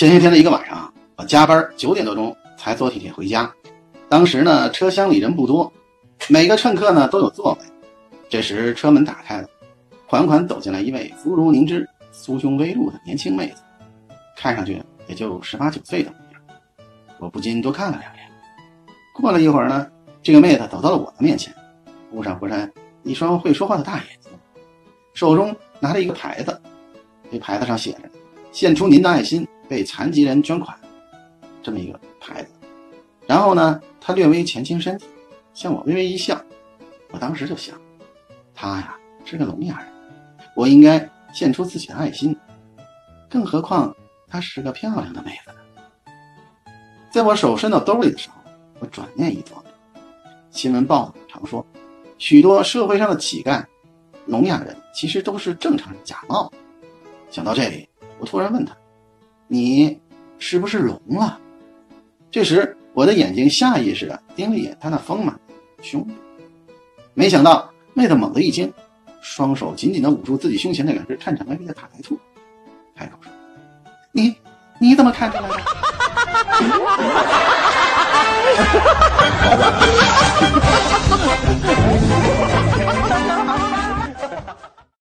前些天的一个晚上，我加班九点多钟才坐地铁回家。当时呢，车厢里人不多，每个乘客呢都有座位。这时车门打开了，缓缓走进来一位肤如凝脂、酥胸微露的年轻妹子，看上去也就十八九岁的模样。我不禁多看了两眼。过了一会儿呢，这个妹子走到了我的面前，忽闪忽闪一双会说话的大眼睛，手中拿着一个牌子，这牌子上写着。献出您的爱心，为残疾人捐款，这么一个牌子。然后呢，他略微前倾身体，向我微微一笑。我当时就想，他呀是个聋哑人，我应该献出自己的爱心。更何况她是个漂亮的妹子呢。在我手伸到兜里的时候，我转念一琢磨，新闻报道常说，许多社会上的乞丐、聋哑人其实都是正常人假冒。想到这里。我突然问他：“你是不是聋了？”这时，我的眼睛下意识的盯了一眼他那丰满胸，没想到妹子猛地一惊，双手紧紧的捂住自己胸前那两只颤颤巍巍的大白兔，开口说：“你你怎么看出来的？”